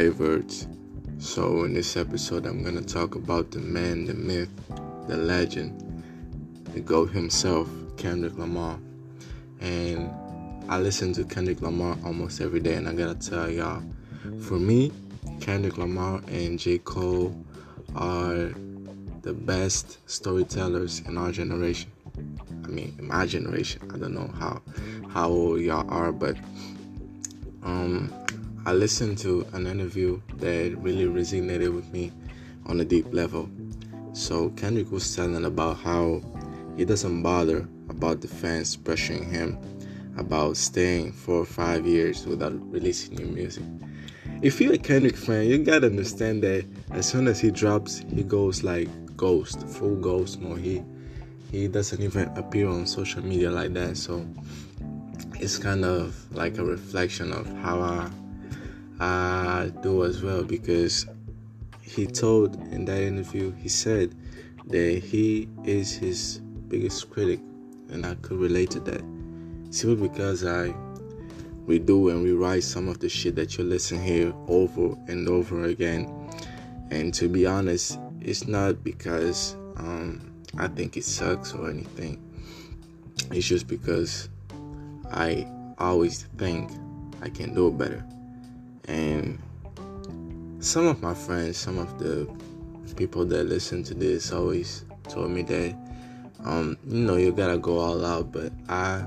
Havertz. So, in this episode, I'm gonna talk about the man, the myth, the legend, the GOAT himself, Kendrick Lamar. And I listen to Kendrick Lamar almost every day, and I gotta tell y'all, for me, Kendrick Lamar and J. Cole are the best storytellers in our generation. I mean, in my generation. I don't know how how old y'all are, but um, I listened to an interview that really resonated with me on a deep level. So Kendrick was telling about how he doesn't bother about the fans pressuring him about staying for five years without releasing new music. If you're a Kendrick fan, you gotta understand that as soon as he drops, he goes like ghost, full ghost mode. He he doesn't even appear on social media like that. So it's kind of like a reflection of how I I do as well because he told in that interview he said that he is his biggest critic and I could relate to that simply because I redo and rewrite some of the shit that you listen here over and over again and to be honest it's not because um, I think it sucks or anything. It's just because I always think I can do it better. And some of my friends, some of the people that listen to this always told me that um, you know you gotta go all out, but I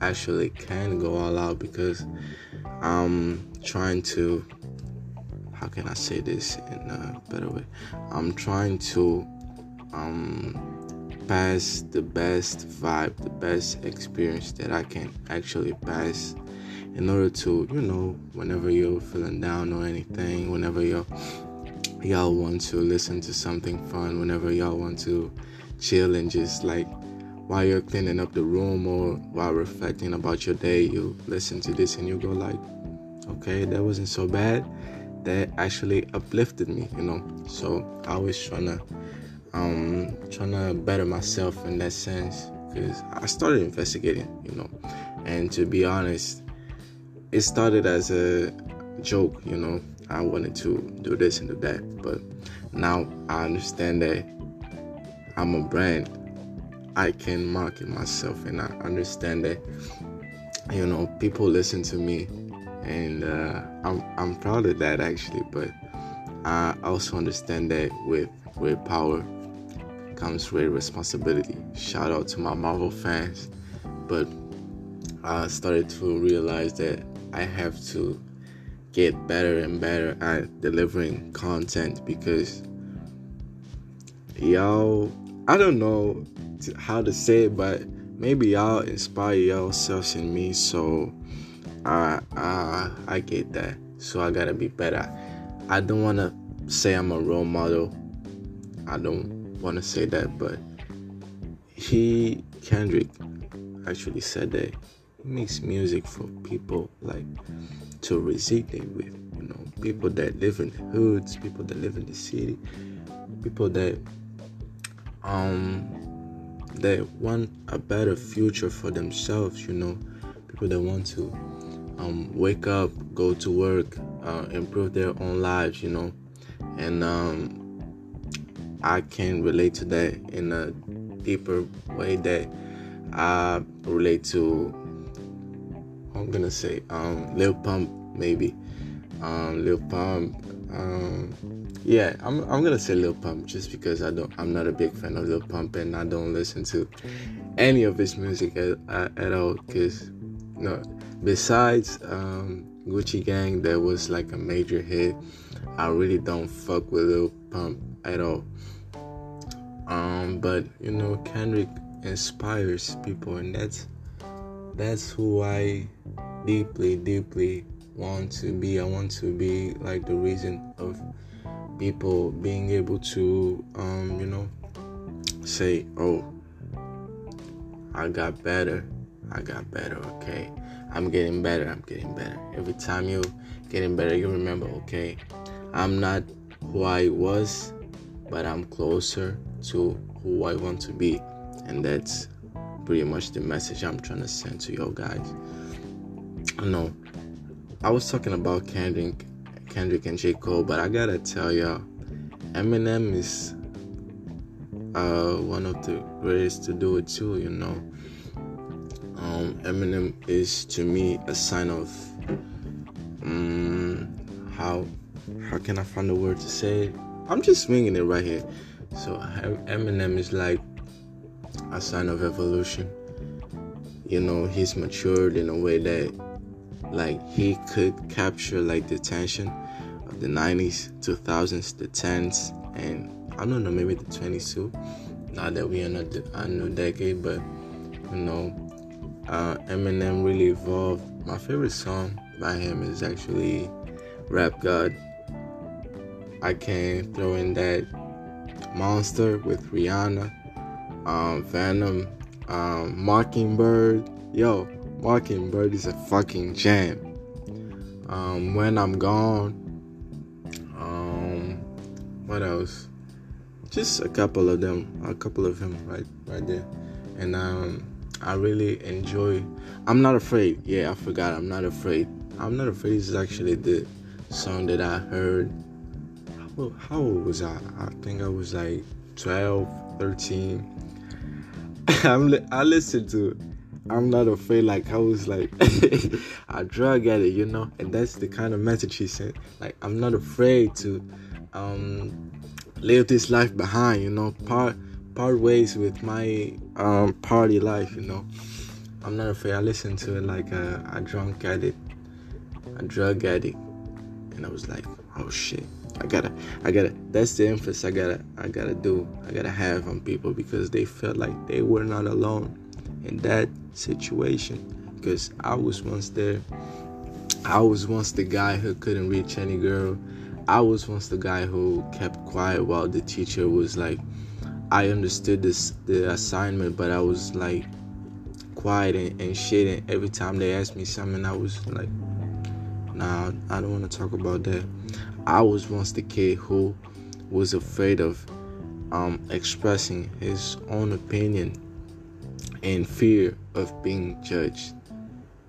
actually can go all out because I'm trying to how can I say this in a better way? I'm trying to um pass the best vibe, the best experience that I can actually pass in order to, you know, whenever you're feeling down or anything, whenever y'all y'all want to listen to something fun, whenever y'all want to chill and just like while you're cleaning up the room or while reflecting about your day, you listen to this and you go like, okay, that wasn't so bad. That actually uplifted me, you know. So I always trying to um, trying to better myself in that sense because I started investigating, you know, and to be honest, it started as a joke, you know. I wanted to do this and do that, but now I understand that I'm a brand. I can market myself, and I understand that you know people listen to me, and uh, I'm I'm proud of that actually. But I also understand that with with power comes with responsibility. Shout out to my Marvel fans. But I started to realize that I have to get better and better at delivering content because y'all, I don't know how to say it, but maybe y'all inspire yourselves in me. So I, I, I get that. So I gotta be better. I don't wanna say I'm a role model. I don't want to say that, but he Kendrick actually said that makes music for people like to resonate with, you know, people that live in the hoods, people that live in the city, people that um that want a better future for themselves, you know, people that want to um, wake up, go to work, uh, improve their own lives, you know, and um, I can relate to that in a deeper way that I relate to. I'm gonna say um, Lil Pump maybe. Um, Lil Pump. Um, yeah, I'm I'm gonna say Lil Pump just because I don't I'm not a big fan of Lil Pump and I don't listen to any of his music at, at all because no besides um, Gucci Gang that was like a major hit I really don't fuck with Lil Pump at all um, but you know, Kendrick inspires people, and that's that's who I deeply, deeply want to be. I want to be like the reason of people being able to, um, you know, say, "Oh, I got better. I got better. Okay, I'm getting better. I'm getting better." Every time you getting better, you remember, okay, I'm not who I was, but I'm closer to who I want to be. And that's pretty much the message I'm trying to send to you guys. I know I was talking about Kendrick Kendrick and J. Cole, but I gotta tell y'all, Eminem is uh, one of the greatest to do it too, you know. Um, Eminem is to me a sign of um, how how can I find a word to say? I'm just swinging it right here. So Eminem is like a sign of evolution. You know, he's matured in a way that like he could capture like the tension of the 90s, 2000s, the 10s, and I don't know, maybe the 20s too. Not that we are not a new decade, but you know, uh, Eminem really evolved. My favorite song by him is actually Rap God. I can throw in that Monster with Rihanna, um, Venom, um, Mockingbird. Yo, Mockingbird is a fucking jam. Um, when I'm gone. Um, what else? Just a couple of them, a couple of them right, right there, and um, I really enjoy. I'm not afraid. Yeah, I forgot. I'm not afraid. I'm not afraid this is actually the song that I heard. How, how old was I? I think I was like 12, 13. I'm, I listened to. I'm not afraid. Like I was like a drug addict, you know, and that's the kind of message he sent. Like I'm not afraid to um, live this life behind, you know, part part ways with my um, party life, you know. I'm not afraid. I listened to it like a, a drunk addict, a drug addict, and I was like, oh shit. I gotta, I gotta. That's the emphasis I gotta, I gotta do. I gotta have on people because they felt like they were not alone in that situation. Because I was once there. I was once the guy who couldn't reach any girl. I was once the guy who kept quiet while the teacher was like, I understood this the assignment, but I was like quiet and, and shit. And every time they asked me something, I was like, Nah, I don't want to talk about that. I was once the kid who was afraid of um, expressing his own opinion and fear of being judged.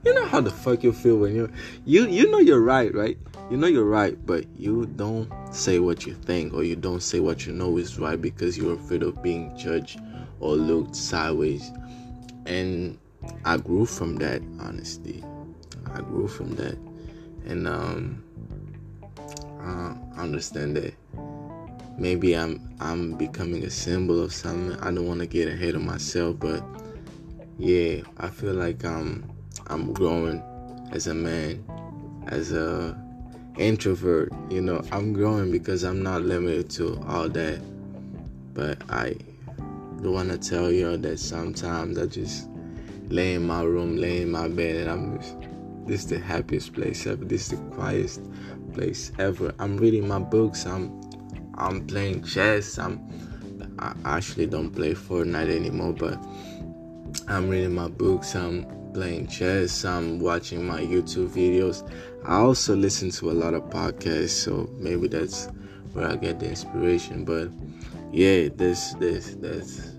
You know how the fuck you feel when you're you you know you're right, right? You know you're right, but you don't say what you think or you don't say what you know is right because you're afraid of being judged or looked sideways. And I grew from that, honestly. I grew from that. And um uh, I understand that maybe I'm I'm becoming a symbol of something. I don't want to get ahead of myself, but yeah, I feel like I'm I'm growing as a man, as a introvert. You know, I'm growing because I'm not limited to all that. But I don't want to tell you that sometimes I just lay in my room, lay in my bed, and I'm just this is the happiest place ever. This is the quietest place ever. I'm reading my books. I'm I'm playing chess. I'm I actually don't play Fortnite anymore, but I'm reading my books. I'm playing chess. I'm watching my YouTube videos. I also listen to a lot of podcasts, so maybe that's where I get the inspiration. But yeah, this this that's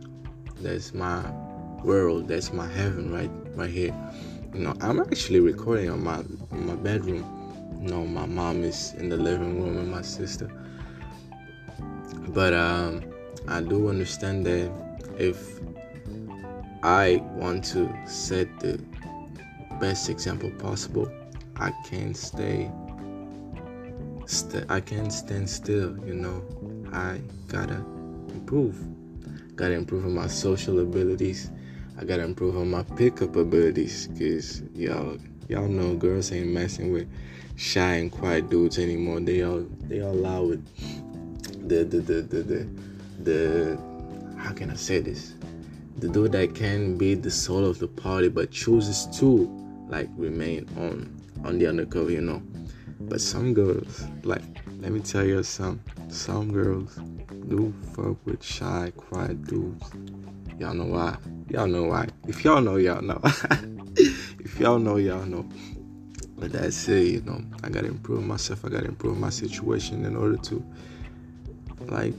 that's my world. That's my heaven right right here. You know, I'm actually recording on my my bedroom. You know, my mom is in the living room and my sister. But um, I do understand that if I want to set the best example possible, I can't stay. St- I can't stand still. You know, I gotta improve. Gotta improve on my social abilities. I gotta improve on my pickup abilities. Cause y'all, y'all know girls ain't messing with shy and quiet dudes anymore. They all, they all allow it. The, the, the, the, the, the, how can I say this? The dude that can be the soul of the party, but chooses to like remain on on the undercover, you know. But some girls, like, let me tell you some some girls do fuck with shy, quiet dudes. Y'all know why? Y'all know why. If y'all know, y'all know. y'all know, y'all know. But that's it, you know. I gotta improve myself. I gotta improve my situation in order to, like,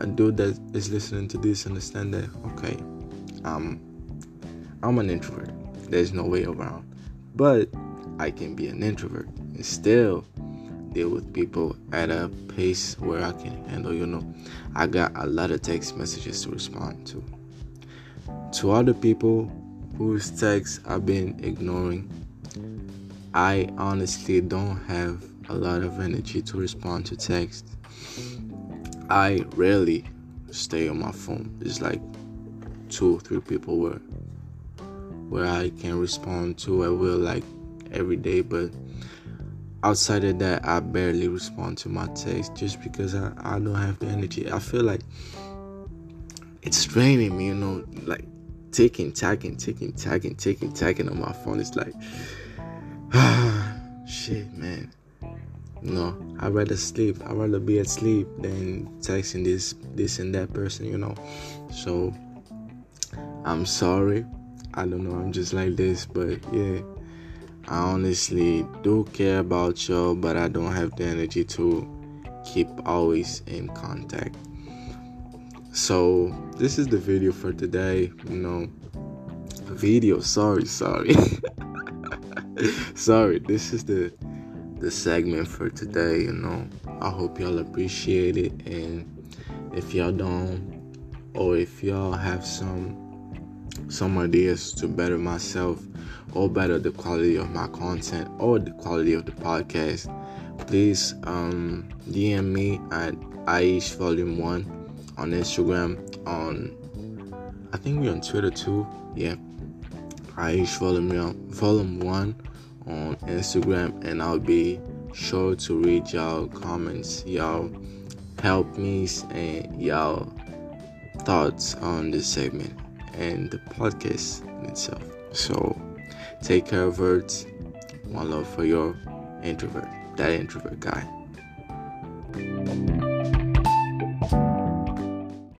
a dude that is listening to this understand that okay, um, I'm an introvert. There's no way around. But I can be an introvert and still deal with people at a pace where I can handle, you know. I got a lot of text messages to respond to. To other people whose texts I've been ignoring, I honestly don't have a lot of energy to respond to text. I rarely stay on my phone. It's like two or three people where where I can respond to. I will like every day, but outside of that, I barely respond to my text just because I, I don't have the energy. I feel like it's draining me, you know, like taking, tagging, taking, tagging, taking, tagging on my phone. It's like, ah, shit, man. No, I'd rather sleep. I'd rather be asleep than texting this, this and that person, you know. So, I'm sorry. I don't know. I'm just like this, but yeah. I honestly do care about y'all, but I don't have the energy to keep always in contact. So, this is the video for today. You know, video. Sorry, sorry. sorry. This is the the segment for today, you know. I hope y'all appreciate it and if y'all don't or if y'all have some some ideas to better myself or better the quality of my content or the quality of the podcast, please um, DM me at Aish Volume 1 on Instagram, on I think we're on Twitter too. Yeah. Aish Volume, Volume 1 on Instagram, and I'll be sure to read y'all comments, y'all help me, and y'all thoughts on this segment and the podcast itself. So take care of words. One love for your introvert, that introvert guy.